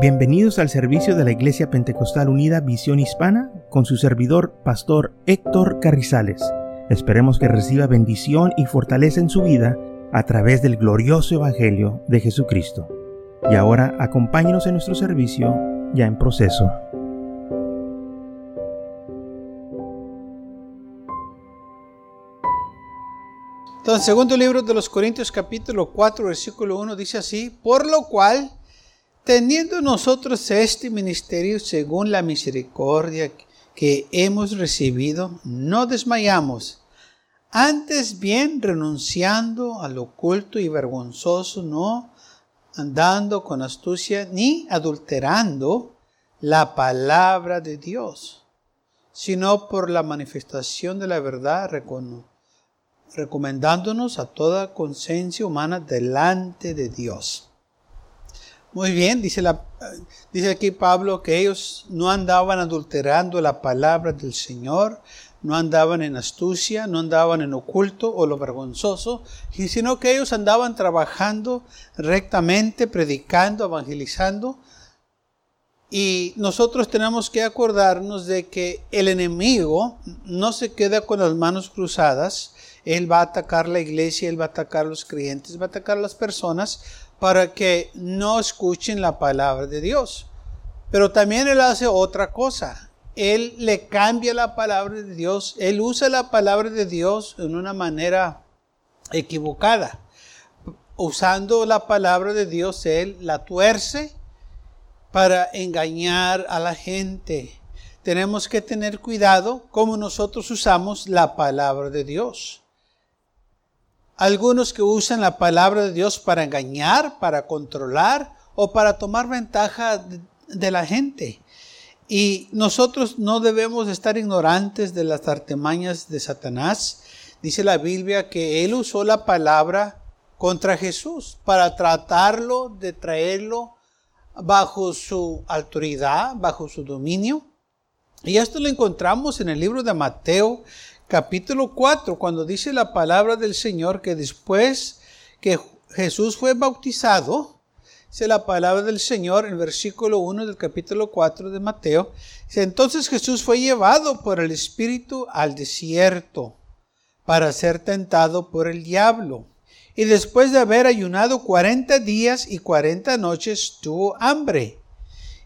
Bienvenidos al servicio de la Iglesia Pentecostal Unida Visión Hispana con su servidor, Pastor Héctor Carrizales. Esperemos que reciba bendición y fortaleza en su vida a través del glorioso Evangelio de Jesucristo. Y ahora acompáñenos en nuestro servicio ya en proceso. Entonces, segundo libro de los Corintios capítulo 4 versículo 1 dice así, por lo cual teniendo nosotros este ministerio según la misericordia que hemos recibido, no desmayamos. Antes bien, renunciando al oculto y vergonzoso, no andando con astucia ni adulterando la palabra de Dios, sino por la manifestación de la verdad, recomendándonos a toda conciencia humana delante de Dios. Muy bien, dice, aquí Pablo que ellos no andaban adulterando la palabra del Señor, no andaban en astucia, no andaban en oculto o lo vergonzoso, sino que ellos andaban trabajando rectamente, predicando, evangelizando. Y nosotros tenemos que acordarnos de que el enemigo no se queda con las manos cruzadas, él va a atacar la iglesia, él va a atacar los creyentes, va a atacar las personas, para que no escuchen la palabra de Dios. Pero también Él hace otra cosa. Él le cambia la palabra de Dios. Él usa la palabra de Dios en una manera equivocada. Usando la palabra de Dios, Él la tuerce para engañar a la gente. Tenemos que tener cuidado como nosotros usamos la palabra de Dios algunos que usan la palabra de Dios para engañar, para controlar o para tomar ventaja de, la gente. Y nosotros no debemos estar ignorantes de las artemañas de Satanás. Dice la Biblia que él usó la palabra contra Jesús para tratarlo de traerlo bajo su autoridad, bajo su dominio. Y esto lo encontramos en el libro de Mateo capítulo 4, cuando dice la palabra del Señor que después que Jesús fue bautizado, dice la palabra del Señor en versículo 1 del capítulo 4 de Mateo, entonces Jesús fue llevado por el Espíritu al desierto para ser tentado por el diablo. Y después de haber ayunado 40 días y 40 noches, tuvo hambre.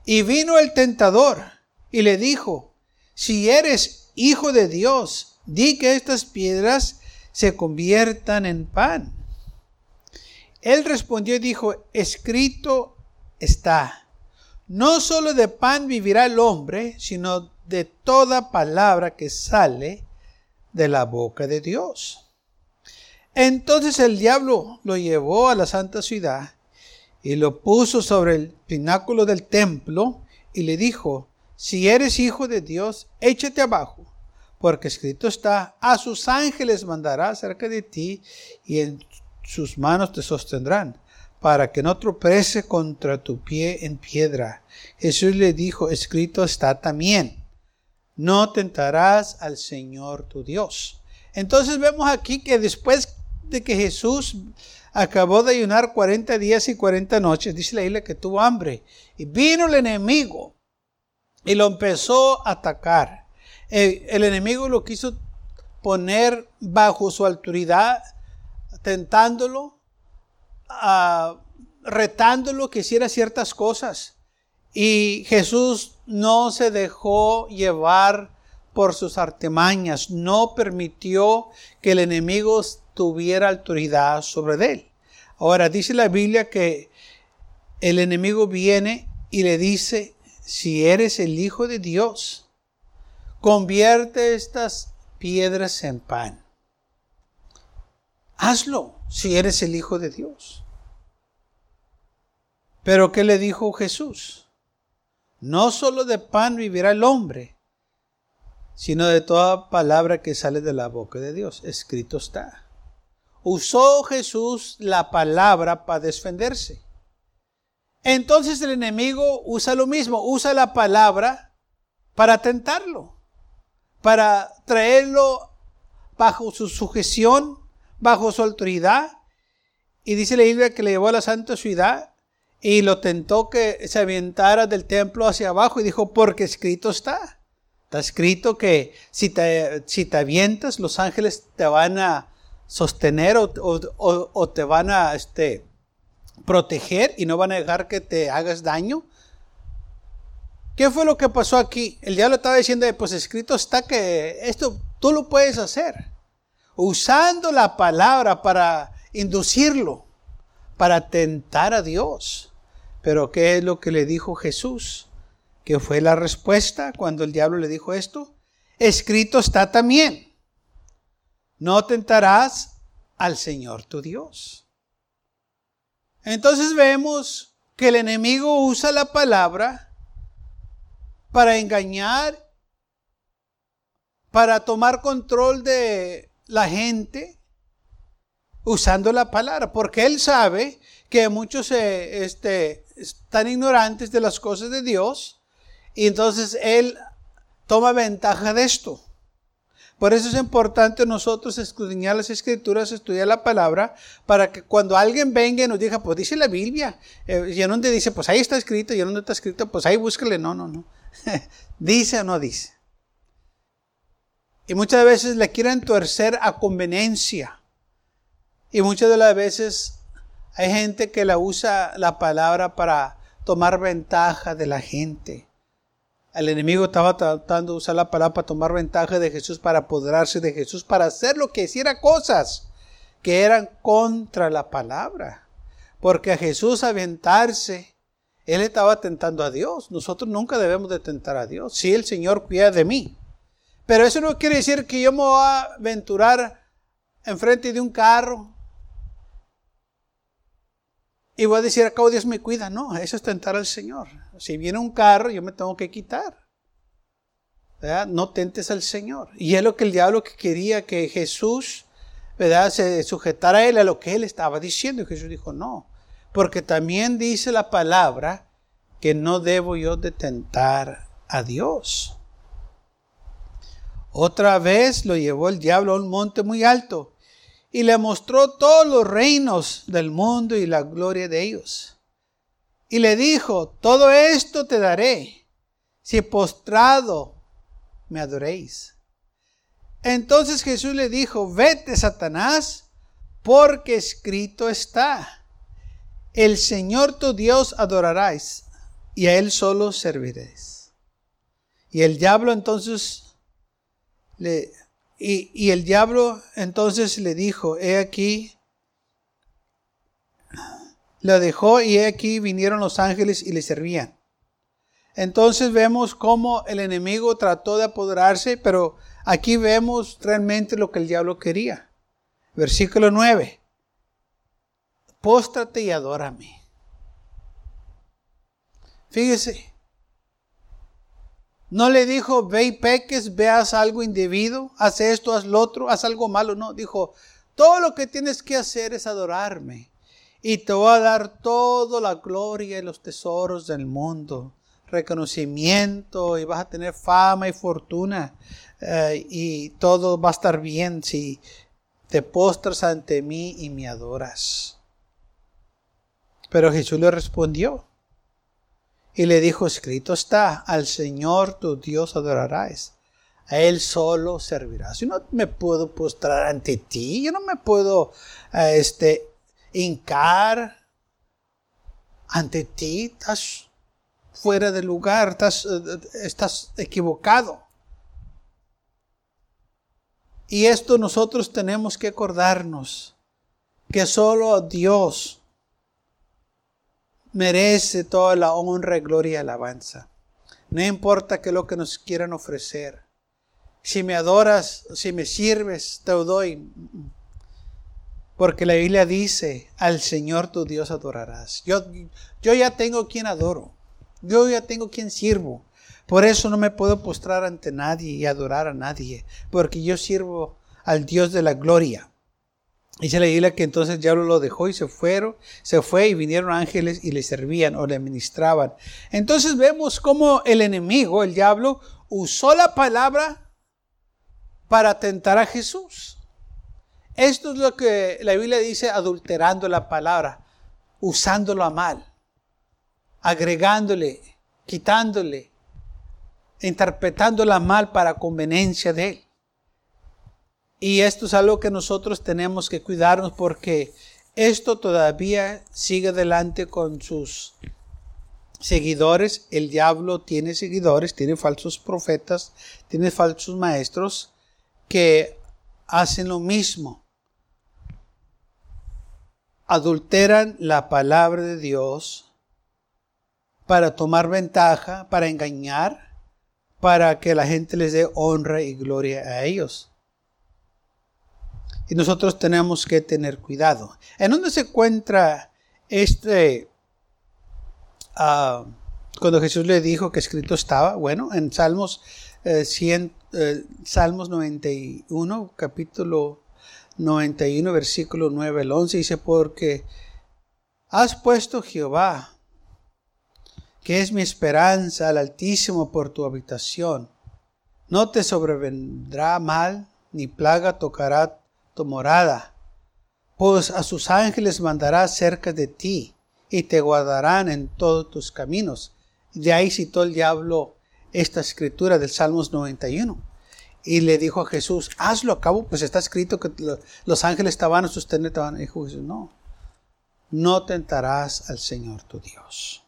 Y vino el tentador y le dijo, si eres hijo de Dios, di que estas piedras se conviertan en pan. Él respondió y dijo, escrito está, no solo de pan vivirá el hombre, sino de toda palabra que sale de la boca de Dios. Entonces el diablo lo llevó a la santa ciudad y lo puso sobre el pináculo del templo y le dijo, si eres hijo de Dios, échate abajo porque escrito está, a sus ángeles mandará cerca de ti y en sus manos te sostendrán, para que no tropece contra tu pie en piedra. Jesús le dijo, escrito está también, no tentarás al Señor tu Dios. Entonces vemos aquí que después de que Jesús acabó de ayunar 40 días y 40 noches, dice la isla que tuvo hambre, y vino el enemigo y lo empezó a atacar el, enemigo lo quiso poner bajo su autoridad, tentándolo, uh, retándolo que hiciera ciertas cosas. Y Jesús no se dejó llevar por sus artimañas, no permitió que el enemigo tuviera autoridad sobre él. Ahora dice la Biblia que el enemigo viene y le dice, si eres el Hijo de Dios, convierte estas piedras en pan. Hazlo si eres el Hijo de Dios. Pero ¿qué le dijo Jesús? No solo de pan vivirá el hombre, sino de toda palabra que sale de la boca de Dios. Escrito está. Usó Jesús la palabra para defenderse. Entonces el enemigo usa lo mismo, usa la palabra para tentarlo para traerlo bajo su sujeción, bajo su autoridad. Y dice la Biblia que le llevó a la santa ciudad y lo tentó que se avientara del templo hacia abajo y dijo, porque escrito está. Está escrito que si te, si te avientas, los ángeles te van a sostener o, te van a este, proteger y no van a dejar que te hagas daño. ¿Qué fue lo que pasó aquí? El diablo estaba diciendo, pues escrito está que esto tú lo puedes hacer. Usando la palabra para inducirlo, para tentar a Dios. Pero ¿qué es lo que le dijo Jesús? ¿Qué fue la respuesta cuando el diablo le dijo esto? Escrito está también. No tentarás al Señor tu Dios. Entonces vemos que el enemigo usa la palabra para engañar, para tomar control de la gente, usando la palabra, porque él sabe que muchos eh, este, están ignorantes de las cosas de Dios y entonces él toma ventaja de esto. Por eso es importante nosotros escudriñar las escrituras, estudiar la palabra, para que cuando alguien venga y nos diga, pues dice la Biblia, eh, y en donde dice, pues ahí está escrito, y en donde está escrito, pues ahí búscale. No, no, no. dice o no dice. Y muchas veces le quieren torcer a conveniencia. Y muchas de las veces hay gente que la usa la palabra para tomar ventaja de la gente. El enemigo estaba tratando de usar la palabra para tomar ventaja de Jesús, para apoderarse de Jesús, para hacer lo que hiciera cosas que eran contra la palabra. Porque a Jesús aventarse, él estaba tentando a Dios. Nosotros nunca debemos de tentar a Dios. Si el Señor cuida de mí. Pero eso no quiere decir que yo me voy a aventurar enfrente de un carro y voy a decir, acá Dios me cuida. No, eso es tentar al Señor. Si viene un carro, yo me tengo que quitar. No tentes al Señor. Y es lo que el diablo quería que Jesús se sujetara a él a lo que él estaba diciendo. Y Jesús dijo, no. Porque también dice la palabra que no debo yo de tentar a Dios. Otra vez lo llevó el diablo a un monte muy alto y le mostró todos los reinos del mundo y la gloria de ellos. Y le dijo, todo esto te daré si postrado me adoréis. Entonces Jesús le dijo, vete Satanás, porque escrito está, el Señor tu Dios adorarás y a Él solo serviréis. Y el diablo entonces le y, el diablo entonces le dijo, he aquí, lo dejó y he aquí vinieron los ángeles y le servían. Entonces vemos cómo el enemigo trató de apoderarse, pero aquí vemos realmente lo que el diablo quería. Versículo 9. Póstrate y adórame. Fíjese, no le dijo, ve y peques, veas algo indebido, haz esto, haz lo otro, haz algo malo. No, dijo, todo lo que tienes que hacer es adorarme. Y te voy a dar toda la gloria y los tesoros del mundo. Reconocimiento y vas a tener fama y fortuna. Eh, y todo va a estar bien si te postras ante mí y me adoras. Pero Jesús le respondió, y le dijo, escrito está, al Señor tu Dios adorarás. A Él solo servirás. Yo no me puedo postrar ante ti. Yo no me puedo eh, este, hincar ante ti. Estás fuera de lugar. Estás, eh, estás equivocado. Y esto nosotros tenemos que acordarnos que solo Dios merece toda la honra, gloria y alabanza. No importa que lo que nos quieran ofrecer. Si me adoras, si me sirves, te doy. Porque la Biblia dice, al Señor tu Dios adorarás. Yo, yo ya tengo quien adoro. Yo ya tengo quien sirvo. Por eso no me puedo postrar ante nadie y adorar a nadie. Porque yo sirvo al Dios de la gloria. Dice la Biblia que entonces el diablo lo dejó y se fueron, se fue y vinieron ángeles y le servían o le ministraban. Entonces vemos cómo el enemigo, el diablo, usó la palabra para tentar a Jesús. Esto es lo que la Biblia dice adulterando la palabra, usándolo a mal. agregándole, quitándole, interpretándola mal para conveniencia de Él. Y esto es algo que nosotros tenemos que cuidarnos porque esto todavía sigue adelante con sus seguidores. El diablo tiene seguidores, tiene falsos profetas, tiene falsos maestros que hacen lo mismo. Adulteran la palabra de Dios para tomar ventaja, para engañar, para que la gente les dé honra y gloria a ellos. Y nosotros tenemos que tener cuidado. ¿En dónde se encuentra este, uh, cuando Jesús le dijo que escrito estaba? Bueno, en Salmos, eh, 100, eh, Salmos 91, capítulo 91, versículo 9 al 11, dice, porque has puesto Jehová que es mi esperanza al Altísimo por tu habitación. No te sobrevendrá mal, ni plaga tocará tu morada, pues a sus ángeles mandará cerca de ti, y te guardarán en todos tus caminos. De ahí citó el diablo esta escritura del Salmos 91. Y le dijo a Jesús, hazlo a cabo, pues está escrito que los ángeles te van a sostener. Te van. dijo Jesús, no, no tentarás al Señor tu Dios.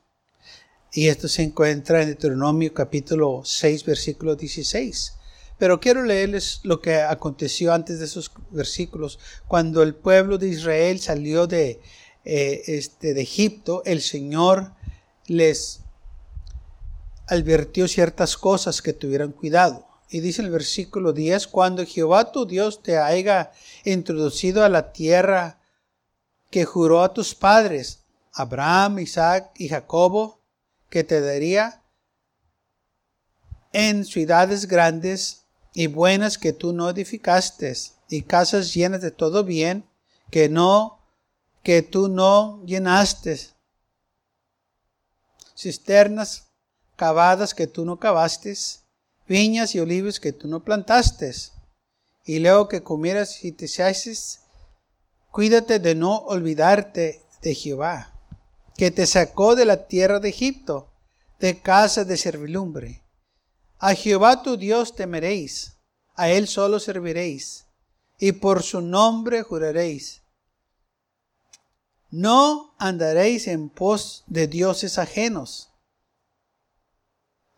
Y esto se encuentra en Deuteronomio capítulo 6, versículo 16. Pero quiero leerles lo que aconteció antes de esos versículos. Cuando el pueblo de Israel salió de, eh, este, de Egipto, el Señor les advirtió ciertas cosas que tuvieran cuidado. Y dice el versículo 10, cuando Jehová tu Dios te haya introducido a la tierra que juró a tus padres, Abraham, Isaac y Jacobo, que te daría en ciudades grandes y buenas que tú no edificaste, y casas llenas de todo bien que no que tú no llenaste, cisternas cavadas que tú no cavaste, viñas y olivos que tú no plantaste, y luego que comieras y te haces, cuídate de no olvidarte de Jehová que te sacó de la tierra de Egipto, de casa de servilumbre. A Jehová tu Dios temeréis, a Él solo serviréis, y por su nombre juraréis. No andaréis en pos de dioses ajenos,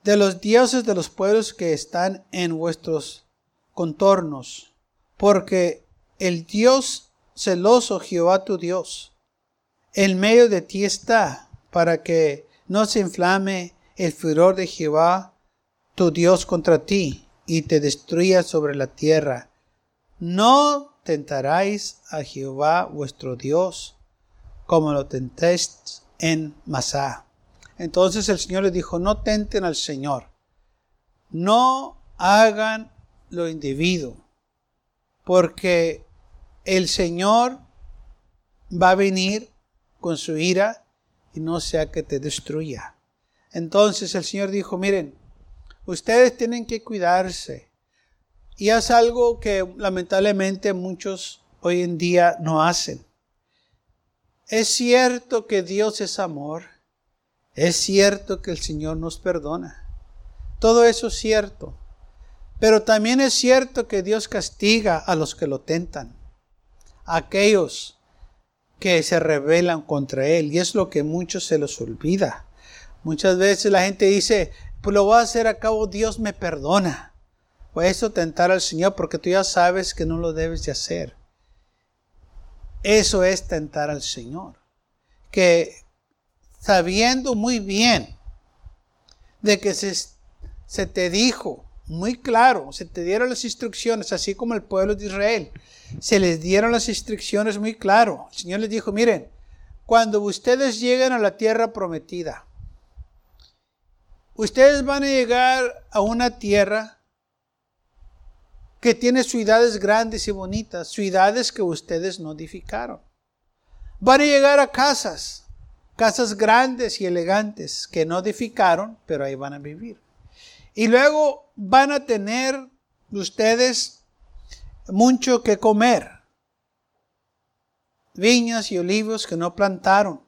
de los dioses de los pueblos que están en vuestros contornos, porque el Dios celoso Jehová tu Dios, en medio de ti está, para que no se inflame el furor de Jehová, tu Dios, contra ti, y te destruya sobre la tierra. No tentaráis a Jehová vuestro Dios, como lo tentéis en Masá. Entonces el Señor le dijo, no tenten al Señor, no hagan lo indebido, porque el Señor va a venir con su ira y no sea que te destruya. Entonces el Señor dijo, miren, ustedes tienen que cuidarse. Y es algo que lamentablemente muchos hoy en día no hacen. Es cierto que Dios es amor. Es cierto que el Señor nos perdona. Todo eso es cierto. Pero también es cierto que Dios castiga a los que lo tentan. aquellos que se rebelan contra Él. Y es lo que muchos se los olvida. Muchas veces la gente dice, pues lo voy a hacer a cabo, Dios me perdona. Pues eso tentar al Señor porque tú ya sabes que no lo debes de hacer. Eso es tentar al Señor. Que sabiendo muy bien de que se, se te dijo muy claro, se te dieron las instrucciones, así como el pueblo de Israel, se les dieron las instrucciones muy claro. El Señor les dijo, miren, cuando ustedes lleguen a la tierra prometida, ustedes van a llegar a una tierra que tiene ciudades grandes y bonitas, ciudades que ustedes no edificaron. Van a llegar a casas, casas grandes y elegantes que no edificaron, pero ahí van a vivir. Y luego van a tener ustedes mucho que comer. Viñas y olivos que no plantaron.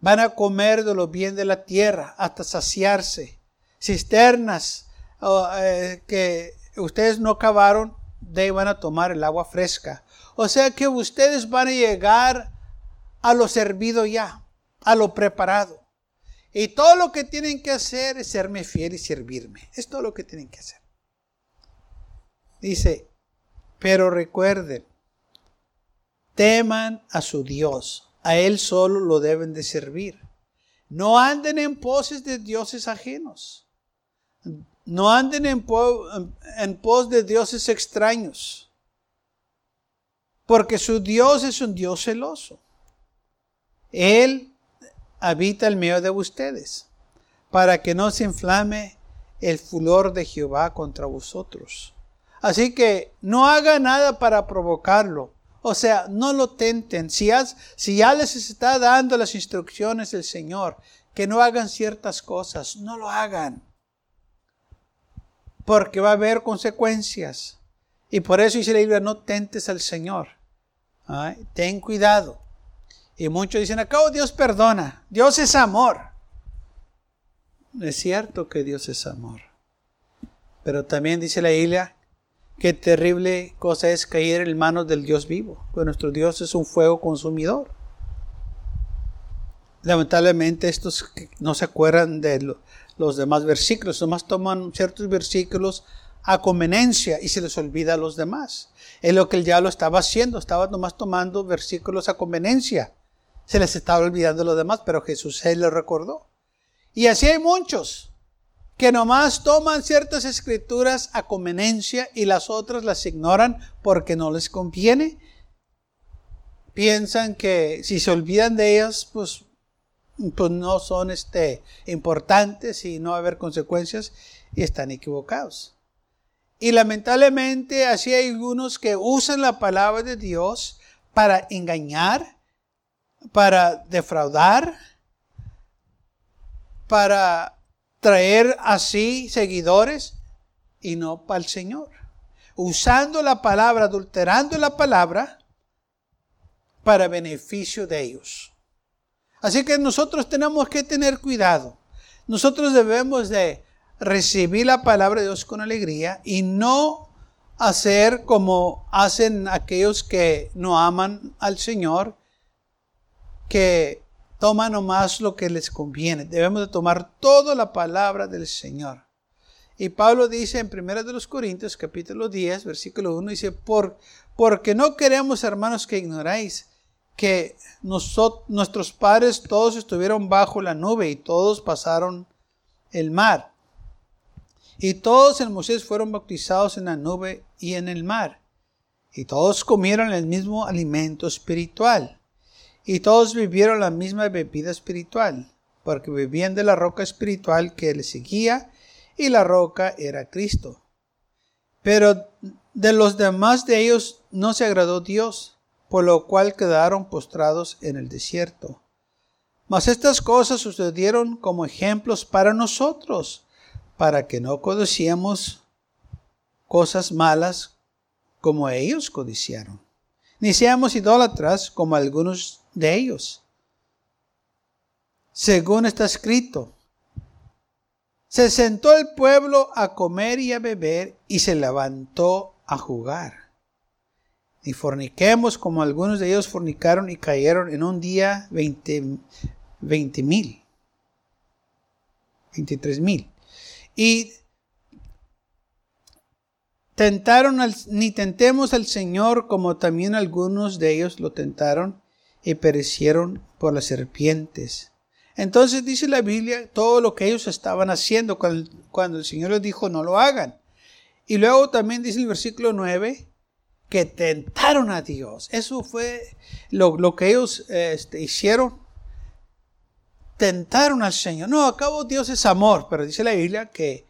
Van a comer de lo bien de la tierra hasta saciarse. Cisternas eh, que ustedes no cavaron, de ahí van a tomar el agua fresca. O sea que ustedes van a llegar a lo servido ya, a lo preparado. Y todo lo que tienen que hacer es serme fiel y servirme. Es todo lo que tienen que hacer. Dice, pero recuerden, teman a su Dios, a Él solo lo deben de servir. No anden en poses de dioses ajenos. No anden en, pos de dioses extraños. Porque su Dios es un Dios celoso. Él habita el medio de ustedes, para que no se inflame el furor de Jehová contra vosotros. Así que no haga nada para provocarlo. O sea, no lo tenten. Si, si ya les está dando las instrucciones del Señor, que no hagan ciertas cosas, no lo hagan. Porque va a haber consecuencias. Y por eso dice la Biblia, no tentes al Señor. Ten cuidado. Y muchos dicen, acabo Dios perdona. Dios es amor. Es cierto que Dios es amor. Pero también dice la Biblia Qué terrible cosa es caer en manos del Dios vivo, pues nuestro Dios es un fuego consumidor. Lamentablemente estos no se acuerdan de los demás versículos, nomás toman ciertos versículos a conveniencia y se les olvida a los demás. Es lo que el diablo estaba haciendo, estaba nomás tomando versículos a conveniencia. Se les estaba olvidando los demás, pero Jesús él lo recordó. Y así hay muchos que nomás toman ciertas escrituras a conveniencia y las otras las ignoran porque no les conviene. Piensan que si se olvidan de ellas, pues, pues no son este, importantes y no va a haber consecuencias y están equivocados. Y lamentablemente así hay algunos que usan la palabra de Dios para engañar, para defraudar, para traer así seguidores y no para el Señor. Usando la palabra, adulterando la palabra para beneficio de ellos. Así que nosotros tenemos que tener cuidado. Nosotros debemos de recibir la palabra de Dios con alegría y no hacer como hacen aquellos que no aman al Señor, que toma nomás lo que les conviene. Debemos de tomar toda la palabra del Señor. Y Pablo dice en 1 de los Corintios, capítulo 10, versículo 1, dice, Por, porque no queremos, hermanos, que ignoráis que nuestros padres todos estuvieron bajo la nube y todos pasaron el mar. Y todos en Moisés fueron bautizados en la nube y en el mar. Y todos comieron el mismo alimento espiritual y todos vivieron la misma bebida espiritual, porque bebían de la roca espiritual que les seguía, y la roca era Cristo. Pero de los demás de ellos no se agradó Dios, por lo cual quedaron postrados en el desierto. Mas estas cosas sucedieron como ejemplos para nosotros, para que no codiciemos cosas malas como ellos codiciaron, ni seamos idólatras como algunos de ellos. Según está escrito, se sentó el pueblo a comer y a beber y se levantó a jugar. Y forniquemos como algunos de ellos fornicaron y cayeron en un día veinte mil, veintitrés mil. Y tentaron al, ni tentemos al Señor como también algunos de ellos lo tentaron y perecieron por las serpientes. Entonces dice la Biblia todo lo que ellos estaban haciendo cuando, el Señor les dijo no lo hagan. Y luego también dice el versículo 9 que tentaron a Dios. Eso fue lo, que ellos este, hicieron. Tentaron al Señor. No, acabo Dios es amor, pero dice la Biblia que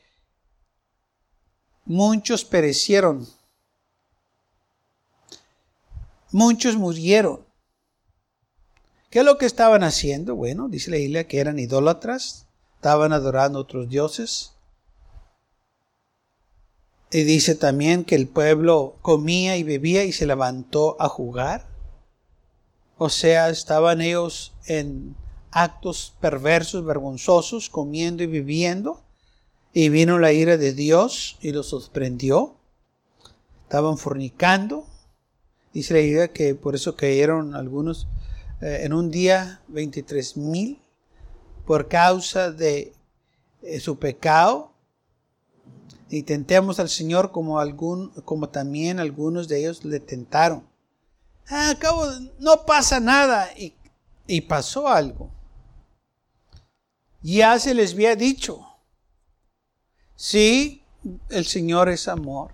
muchos perecieron. Muchos murieron. ¿Qué es lo que estaban haciendo? Bueno, dice la Biblia que eran idólatras, estaban adorando a otros dioses. Y dice también que el pueblo comía y bebía y se levantó a jugar. O sea, estaban ellos en actos perversos, vergonzosos, comiendo y viviendo. Y vino la ira de Dios y los sorprendió. Estaban fornicando. Dice la idea que por eso cayeron algunos eh, en un día 23 mil por causa de eh, su pecado. Y tentemos al Señor como, algún, como también algunos de ellos le tentaron. Ah, no pasa nada. Y, y pasó algo. Ya se les había dicho. Sí, el Señor es amor.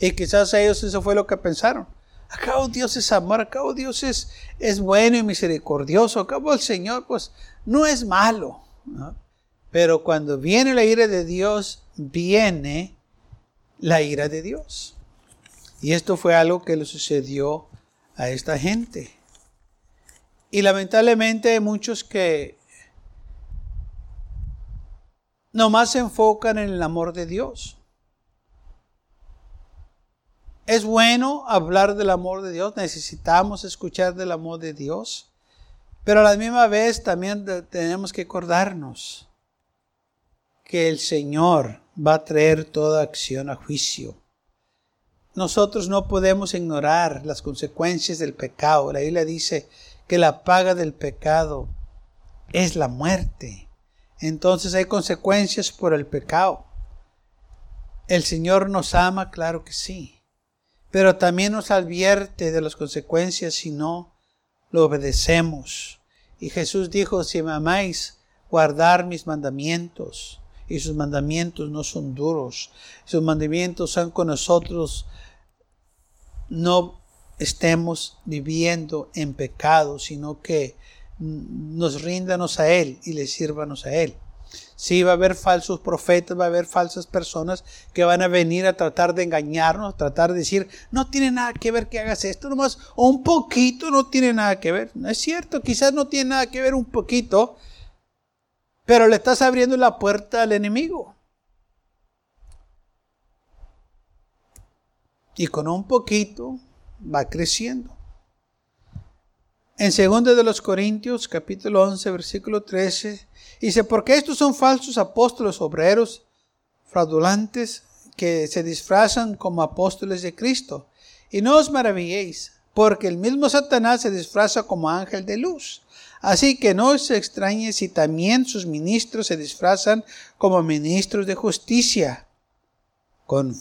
Y quizás ellos eso fue lo que pensaron. Acabo Dios es amor, acabo Dios es, es bueno y misericordioso, acabo el Señor pues no es malo. Pero cuando viene la ira de Dios, viene la ira de Dios. Y esto fue algo que le sucedió a esta gente. Y lamentablemente hay muchos que nomás se enfocan en el amor de Dios. Es bueno hablar del amor de Dios, necesitamos escuchar del amor de Dios, pero a la misma vez también tenemos que acordarnos que el Señor va a traer toda acción a juicio. Nosotros no podemos ignorar las consecuencias del pecado. La Biblia dice que la paga del pecado es la muerte. Entonces hay consecuencias por el pecado. ¿El Señor nos ama? Claro que sí pero también nos advierte de las consecuencias si no lo obedecemos. Y Jesús dijo, si amáis, guardar mis mandamientos. Y sus mandamientos no son duros. Sus mandamientos son con nosotros. No estemos viviendo en pecado, sino que nos ríndanos a Él y le sírvanos a Él. Sí, va a haber falsos profetas, va a haber falsas personas que van a venir a tratar de engañarnos, tratar de decir, no tiene nada que ver que hagas esto, nomás un poquito no tiene nada que ver. No es cierto, quizás no tiene nada que ver un poquito, pero le estás abriendo la puerta al enemigo. Y con un poquito va creciendo. En 2 de los Corintios, capítulo 11, versículo 13, dice, porque estos son falsos apóstoles obreros, fraudulantes, que se disfrazan como apóstoles de Cristo. Y no os maravilléis, porque el mismo Satanás se disfraza como ángel de luz. Así que no os extrañe si también sus ministros se disfrazan como ministros de justicia, con,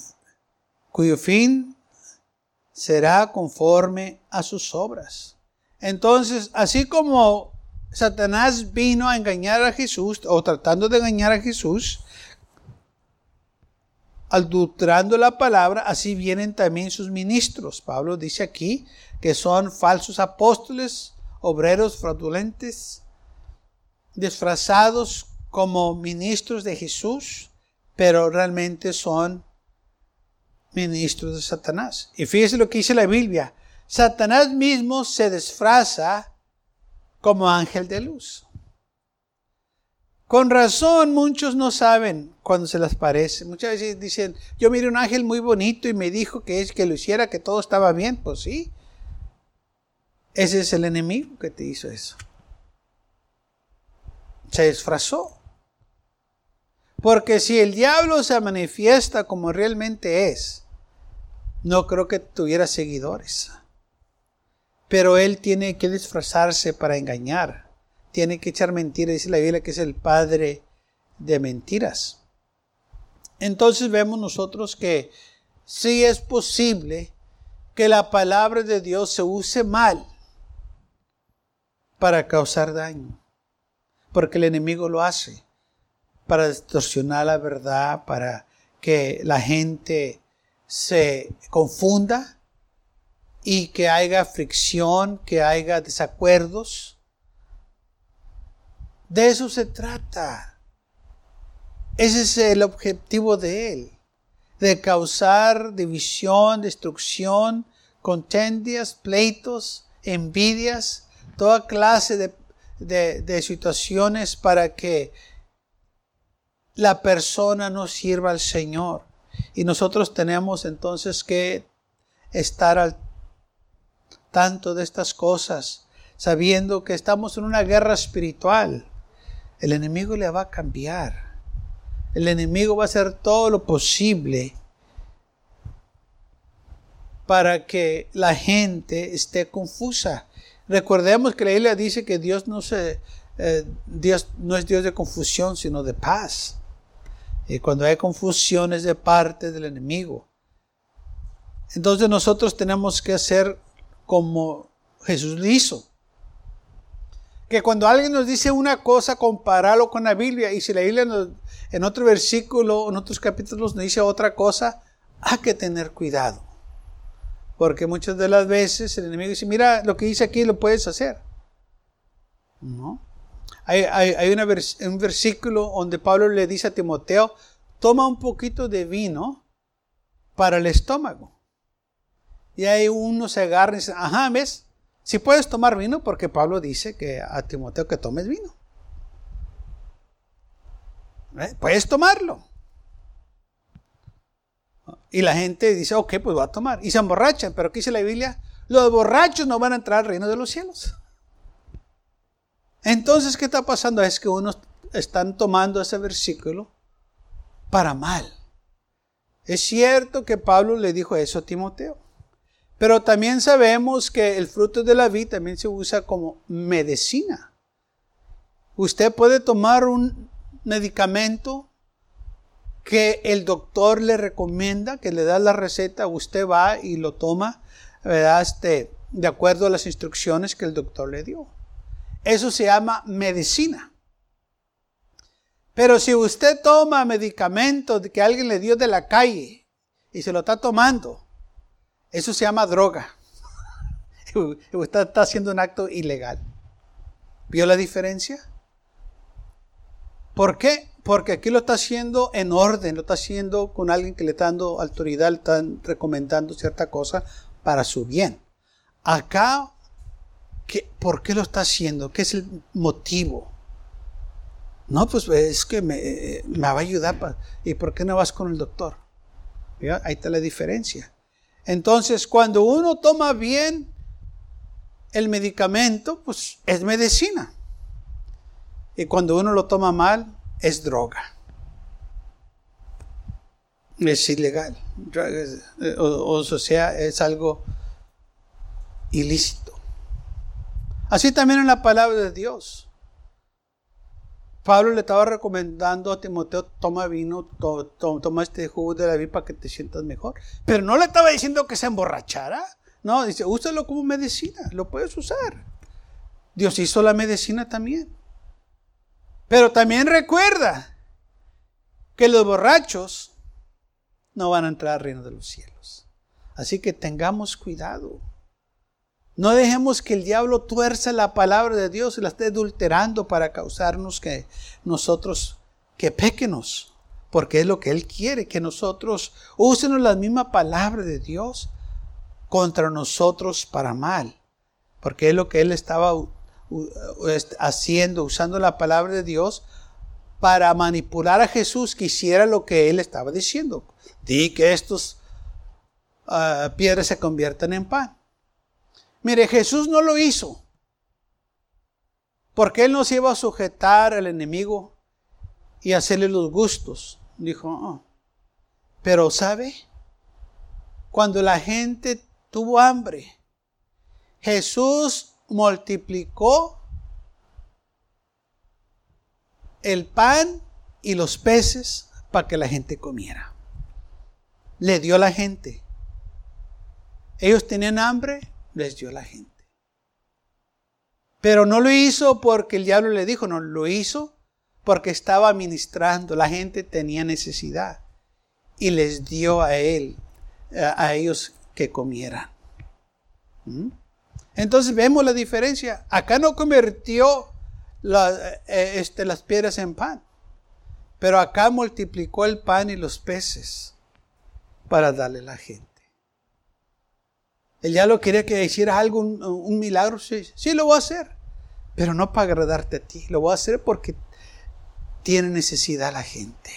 cuyo fin será conforme a sus obras. Entonces, así como Satanás vino a engañar a Jesús, o tratando de engañar a Jesús, adulterando la palabra, así vienen también sus ministros. Pablo dice aquí que son falsos apóstoles, obreros fraudulentes, disfrazados como ministros de Jesús, pero realmente son ministros de Satanás. Y fíjese lo que dice la Biblia. Satanás mismo se disfraza como ángel de luz. Con razón muchos no saben cuando se les parece. Muchas veces dicen, yo miré un ángel muy bonito y me dijo que es que lo hiciera, que todo estaba bien. Pues sí. Ese es el enemigo que te hizo eso. Se disfrazó. Porque si el diablo se manifiesta como realmente es, no creo que tuviera seguidores. Pero él tiene que disfrazarse para engañar. Tiene que echar mentiras. Dice la Biblia que es el padre de mentiras. Entonces vemos nosotros que sí es posible que la palabra de Dios se use mal para causar daño. Porque el enemigo lo hace. Para distorsionar la verdad, para que la gente se confunda y que haya fricción, que haya desacuerdos. De eso se trata. Ese es el objetivo de él, de causar división, destrucción, contendias, pleitos, envidias, toda clase de, de situaciones para que la persona no sirva al Señor. Y nosotros tenemos entonces que estar al tanto de estas cosas, sabiendo que estamos en una guerra espiritual, el enemigo le va a cambiar. El enemigo va a hacer todo lo posible para que la gente esté confusa. Recordemos que la Biblia dice que Dios no, se, eh, Dios no es Dios de confusión, sino de paz. Y cuando hay confusión es de parte del enemigo. Entonces nosotros tenemos que hacer como Jesús lo hizo. Que cuando alguien nos dice una cosa, compararlo con la Biblia. Y si la Biblia en otro versículo, en otros capítulos nos dice otra cosa, hay que tener cuidado. Porque muchas de las veces el enemigo dice, mira, lo que dice aquí lo puedes hacer. ¿No? Hay, un versículo donde Pablo le dice a Timoteo, toma un poquito de vino para el estómago. Y ahí uno se agarra y dice, ajá, ¿ves? Si puedes tomar vino, porque Pablo dice que a Timoteo que tomes vino. ¿Eh? Puedes tomarlo. Y la gente dice, ok, pues va a tomar. Y se emborrachan. Pero ¿qué dice la Biblia? Los borrachos no van a entrar al reino de los cielos. Entonces, ¿qué está pasando? Es que unos están tomando ese versículo para mal. Es cierto que Pablo le dijo eso a Timoteo. Pero también sabemos que el fruto de la vida también se usa como medicina. Usted puede tomar un medicamento que el doctor le recomienda, que le da la receta, usted va y lo toma, ¿verdad? Este, de acuerdo a las instrucciones que el doctor le dio. Eso se llama medicina. Pero si usted toma medicamento que alguien le dio de la calle y se lo está tomando, eso se llama droga. usted está haciendo un acto ilegal. ¿Vio la diferencia? ¿Por qué? Porque aquí lo está haciendo en orden, lo está haciendo con alguien que le está dando autoridad, le están recomendando cierta cosa para su bien. Acá, ¿qué, ¿por qué lo está haciendo? ¿Qué es el motivo? No, pues es que me, va a ayudar. ¿Y por qué no vas con el doctor? Ahí está la diferencia. Entonces, cuando uno toma bien el medicamento, pues es medicina. Y cuando uno lo toma mal, es droga. Es ilegal. Eh, o, sea, es algo ilícito. Así también en la palabra de Dios. Pablo le estaba recomendando a Timoteo, toma vino, toma este jugo de la vida para que te sientas mejor. Pero no le estaba diciendo que se emborrachara. No, dice, úsalo como medicina, lo puedes usar. Dios hizo la medicina también. Pero también recuerda que los borrachos no van a entrar al reino de los cielos. Así que tengamos cuidado. No dejemos que el diablo tuerza la palabra de Dios y la esté adulterando para causarnos que nosotros, que pequenos, porque es lo que Él quiere, que nosotros usemos la misma palabra de Dios contra nosotros para mal, porque es lo que Él estaba haciendo, usando la palabra de Dios para manipular a Jesús que hiciera lo que él estaba diciendo. Di que estos ah, piedras se conviertan en pan. Mire, Jesús no lo hizo. Porque él no se iba a sujetar al enemigo y hacerle los gustos. Dijo, oh". pero ¿sabe? Cuando la gente tuvo hambre, Jesús multiplicó el pan y los peces para que la gente comiera. Le dio a la gente. Ellos tenían hambre, les dio la gente. Pero no lo hizo porque el diablo le dijo, no, lo hizo porque estaba ministrando. La gente tenía necesidad y les dio a él, a ellos que comieran. ¿Mm? Entonces vemos la diferencia. Acá no convirtió eh, este, las piedras en pan, pero acá multiplicó el pan y los peces para darle a la gente. Él ya lo quería que hiciera algo, un, milagro. Sí, sí, lo voy a hacer, pero no para agradarte a ti. Lo voy a hacer porque tiene necesidad la gente.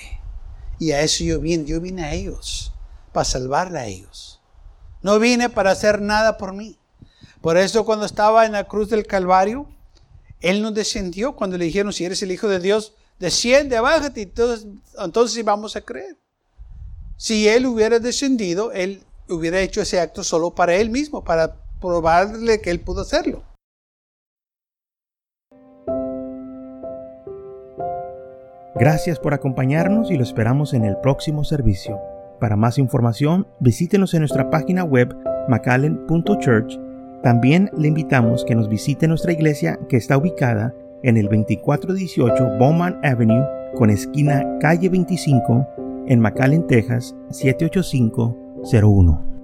Y a eso yo vine. Yo vine a ellos, para salvarle a ellos. No vine para hacer nada por mí. Por eso cuando estaba en la cruz del Calvario, Él no descendió cuando le dijeron, si eres el Hijo de Dios, desciende, bájate, entonces, entonces vamos a creer. Si Él hubiera descendido, Él hubiera hecho ese acto solo para Él mismo, para probarle que Él pudo hacerlo. Gracias por acompañarnos y lo esperamos en el próximo servicio. Para más información, visítenos en nuestra página web macallen.church. También le invitamos que nos visite nuestra iglesia que está ubicada en el 2418 Bowman Avenue con esquina calle 25 en McAllen, Texas 01.